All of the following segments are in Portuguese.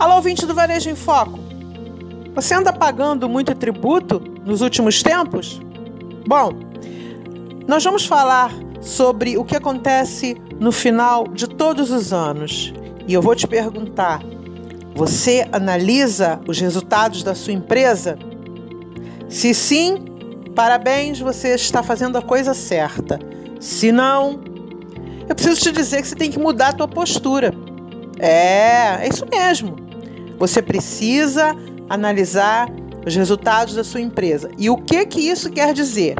Alô, ouvinte do Varejo em Foco. Você anda pagando muito tributo nos últimos tempos? Bom, nós vamos falar sobre o que acontece no final de todos os anos. E eu vou te perguntar: você analisa os resultados da sua empresa? Se sim, parabéns, você está fazendo a coisa certa. Se não, eu preciso te dizer que você tem que mudar a tua postura. É, é isso mesmo. Você precisa analisar os resultados da sua empresa. E o que que isso quer dizer?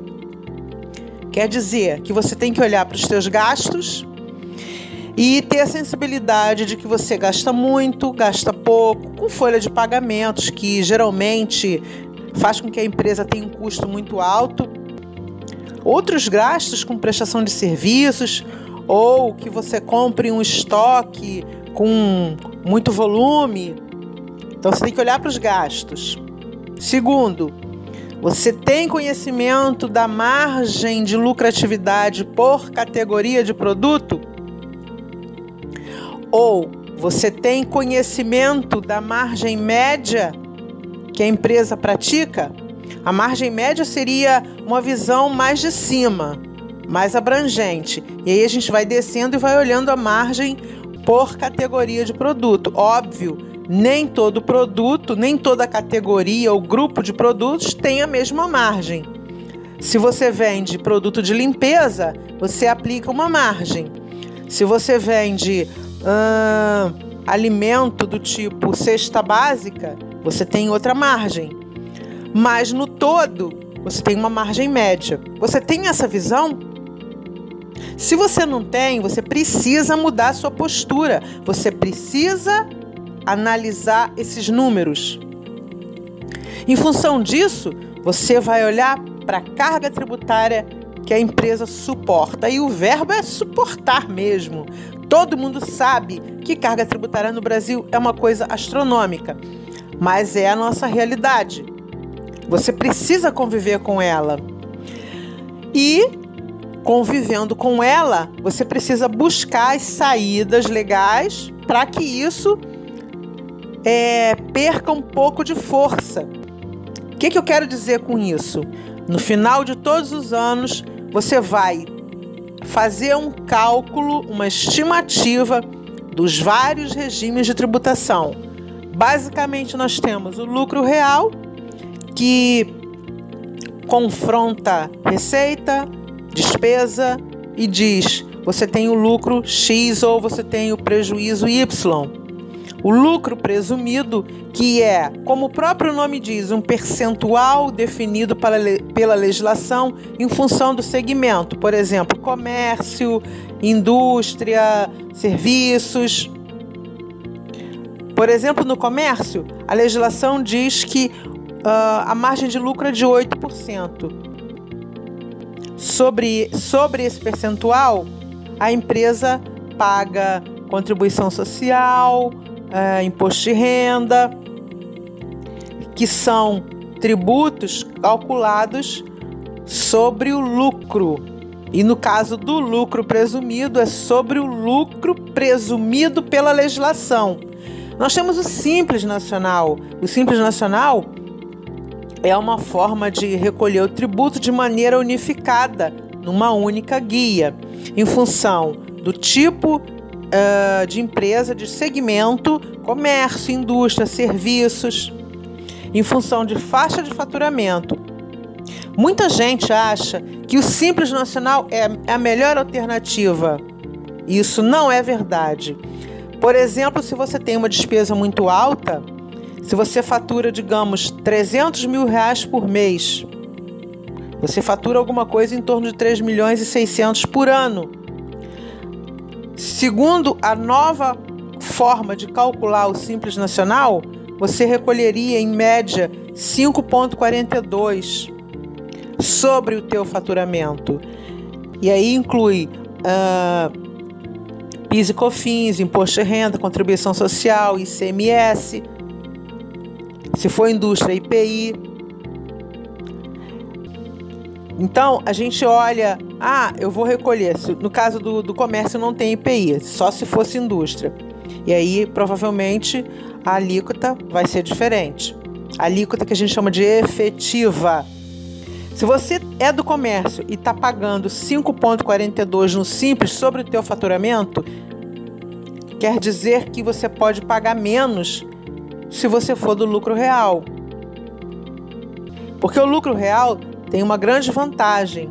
Quer dizer que você tem que olhar para os seus gastos e ter a sensibilidade de que você gasta muito, gasta pouco, com folha de pagamentos, que geralmente faz com que a empresa tenha um custo muito alto. Outros gastos com prestação de serviços ou que você compre um estoque com muito volume. Então você tem que olhar para os gastos. Segundo, você tem conhecimento da margem de lucratividade por categoria de produto? Ou você tem conhecimento da margem média que a empresa pratica? A margem média seria uma visão mais de cima, mais abrangente. E aí a gente vai descendo e vai olhando a margem por categoria de produto. Óbvio, nem todo produto, nem toda categoria ou grupo de produtos tem a mesma margem. Se você vende produto de limpeza, você aplica uma margem. Se você vende hum, alimento do tipo cesta básica, você tem outra margem. Mas no todo, você tem uma margem média. Você tem essa visão? Se você não tem, você precisa mudar sua postura. Você precisa analisar esses números. Em função disso, você vai olhar para a carga tributária que a empresa suporta. E o verbo é suportar mesmo. Todo mundo sabe que carga tributária no Brasil é uma coisa astronômica, mas é a nossa realidade. Você precisa conviver com ela. E convivendo com ela, você precisa buscar as saídas legais para que isso é, perca um pouco de força. O que, que eu quero dizer com isso? No final de todos os anos, você vai fazer um cálculo, uma estimativa dos vários regimes de tributação. Basicamente, nós temos o lucro real, que confronta receita, despesa e diz: você tem o lucro X ou você tem o prejuízo Y. O lucro presumido, que é, como o próprio nome diz, um percentual definido pela legislação em função do segmento, por exemplo, comércio, indústria, serviços. Por exemplo, no comércio, a legislação diz que uh, a margem de lucro é de 8% sobre, sobre esse percentual, a empresa paga contribuição social, é, imposto de renda, que são tributos calculados sobre o lucro. E no caso do lucro presumido, é sobre o lucro presumido pela legislação. Nós temos o Simples Nacional. O Simples Nacional é uma forma de recolher o tributo de maneira unificada, numa única guia, em função do tipo uh, de empresa, de segmento, comércio, indústria, serviços, em função de faixa de faturamento. Muita gente acha que o Simples Nacional é a melhor alternativa. Isso não é verdade. Por exemplo, se você tem uma despesa muito alta, se você fatura, digamos, 300 mil reais por mês, você fatura alguma coisa em torno de 3 milhões e 600 por ano. Segundo a nova forma de calcular o Simples Nacional, você recolheria em média 5,42 sobre o teu faturamento. E aí inclui uh, PIS e COFINS, Imposto de Renda, Contribuição Social, ICMS, se for indústria, IPI. Então, a gente olha, ah, eu vou recolher. No caso do, do comércio não tem IPI, só se fosse indústria. E aí, provavelmente, a alíquota vai ser diferente. A alíquota que a gente chama de efetiva. Se você é do comércio e está pagando 5,42 no simples sobre o teu faturamento, quer dizer que você pode pagar menos se você for do lucro real. Porque o lucro real tem uma grande vantagem.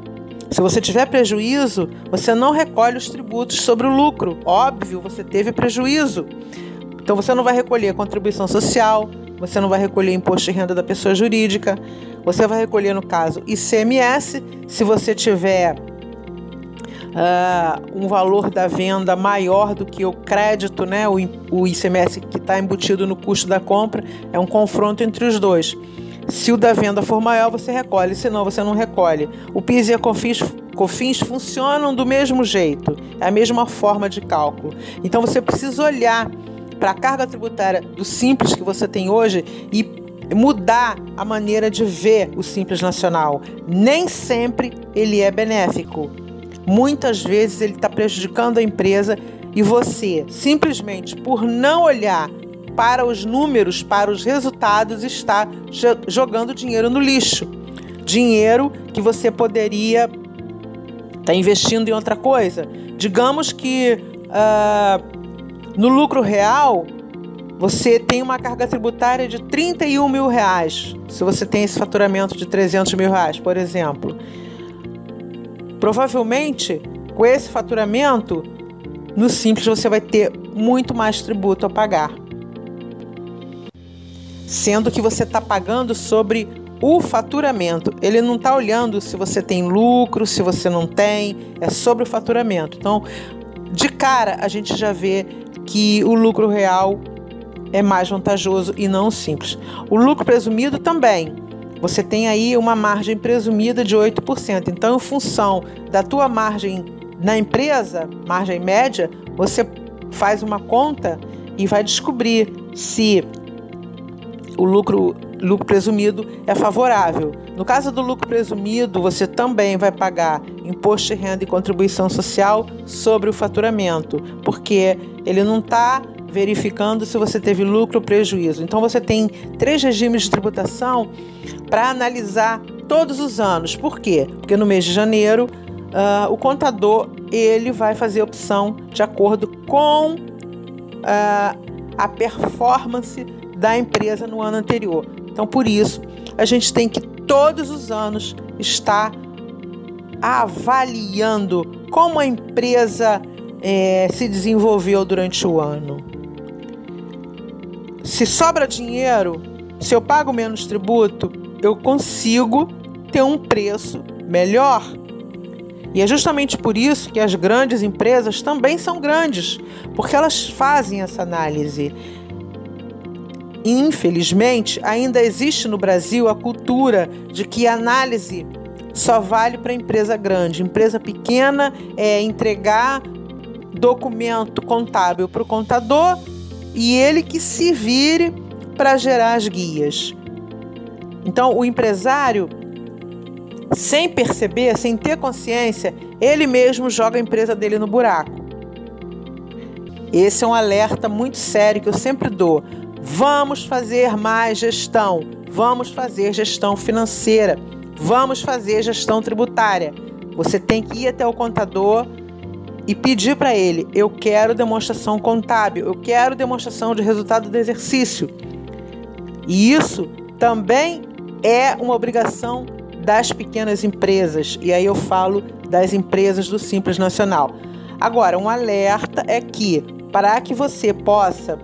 Se você tiver prejuízo, você não recolhe os tributos sobre o lucro. Óbvio, você teve prejuízo. Então você não vai recolher contribuição social, você não vai recolher imposto de renda da pessoa jurídica, você vai recolher, no caso, ICMS, se você tiver uh, um valor da venda maior do que o crédito, né, o, o ICMS que está embutido no custo da compra, é um confronto entre os dois. Se o da venda for maior, você recolhe, senão você não recolhe. O PIS e a COFINS, COFINS funcionam do mesmo jeito, é a mesma forma de cálculo. Então você precisa olhar para a carga tributária do simples que você tem hoje e mudar a maneira de ver o simples nacional. Nem sempre ele é benéfico. Muitas vezes ele está prejudicando a empresa e você, simplesmente por não olhar para os números, para os resultados, está jogando dinheiro no lixo. Dinheiro que você poderia estar tá investindo em outra coisa. Digamos que uh, no lucro real você tem uma carga tributária de 31 mil reais. Se você tem esse faturamento de 300 mil reais, por exemplo. Provavelmente, com esse faturamento, no Simples você vai ter muito mais tributo a pagar sendo que você está pagando sobre o faturamento. Ele não está olhando se você tem lucro, se você não tem, é sobre o faturamento. Então, de cara, a gente já vê que o lucro real é mais vantajoso e não simples. O lucro presumido também. Você tem aí uma margem presumida de 8%. Então, em função da tua margem na empresa, margem média, você faz uma conta e vai descobrir se o lucro, lucro presumido é favorável. No caso do lucro presumido, você também vai pagar imposto de renda e contribuição social sobre o faturamento, porque ele não está verificando se você teve lucro ou prejuízo. Então você tem três regimes de tributação para analisar todos os anos. Por quê? Porque no mês de janeiro uh, o contador ele vai fazer opção de acordo com uh, a performance da empresa no ano anterior. Então, por isso, a gente tem que todos os anos estar avaliando como a empresa é, se desenvolveu durante o ano. Se sobra dinheiro, se eu pago menos tributo, eu consigo ter um preço melhor. E é justamente por isso que as grandes empresas também são grandes, porque elas fazem essa análise. Infelizmente, ainda existe no Brasil a cultura de que a análise só vale para empresa grande. Empresa pequena é entregar documento contábil para o contador e ele que se vire para gerar as guias. Então, o empresário, sem perceber, sem ter consciência, ele mesmo joga a empresa dele no buraco. Esse é um alerta muito sério que eu sempre dou. Vamos fazer mais gestão, vamos fazer gestão financeira, vamos fazer gestão tributária. Você tem que ir até o contador e pedir para ele: eu quero demonstração contábil, eu quero demonstração de resultado do exercício. E isso também é uma obrigação das pequenas empresas. E aí eu falo das empresas do Simples Nacional. Agora, um alerta é que para que você possa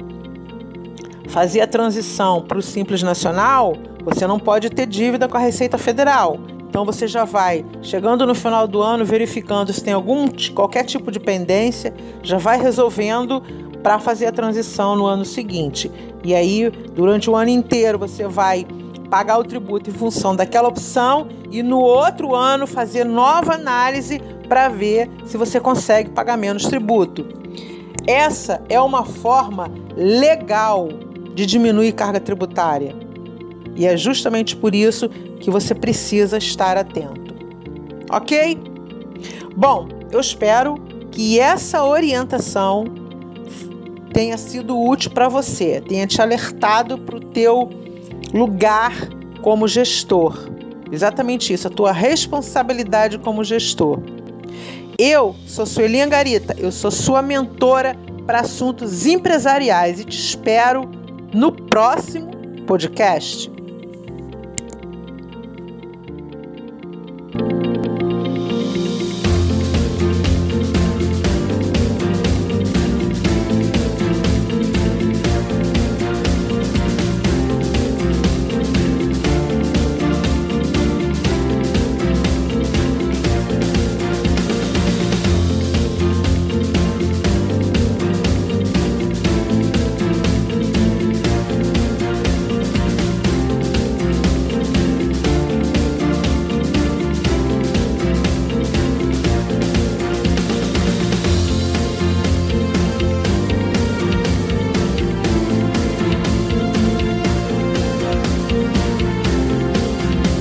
fazer a transição para o Simples Nacional, você não pode ter dívida com a Receita Federal. Então você já vai chegando no final do ano verificando se tem algum qualquer tipo de pendência, já vai resolvendo para fazer a transição no ano seguinte. E aí, durante o ano inteiro, você vai pagar o tributo em função daquela opção e no outro ano fazer nova análise para ver se você consegue pagar menos tributo. Essa é uma forma legal de diminuir carga tributária. E é justamente por isso que você precisa estar atento. Ok? Bom, eu espero que essa orientação tenha sido útil para você, tenha te alertado para o teu lugar como gestor. Exatamente isso, a tua responsabilidade como gestor. Eu sou Sueli Angarita, eu sou sua mentora para assuntos empresariais e te espero no próximo podcast.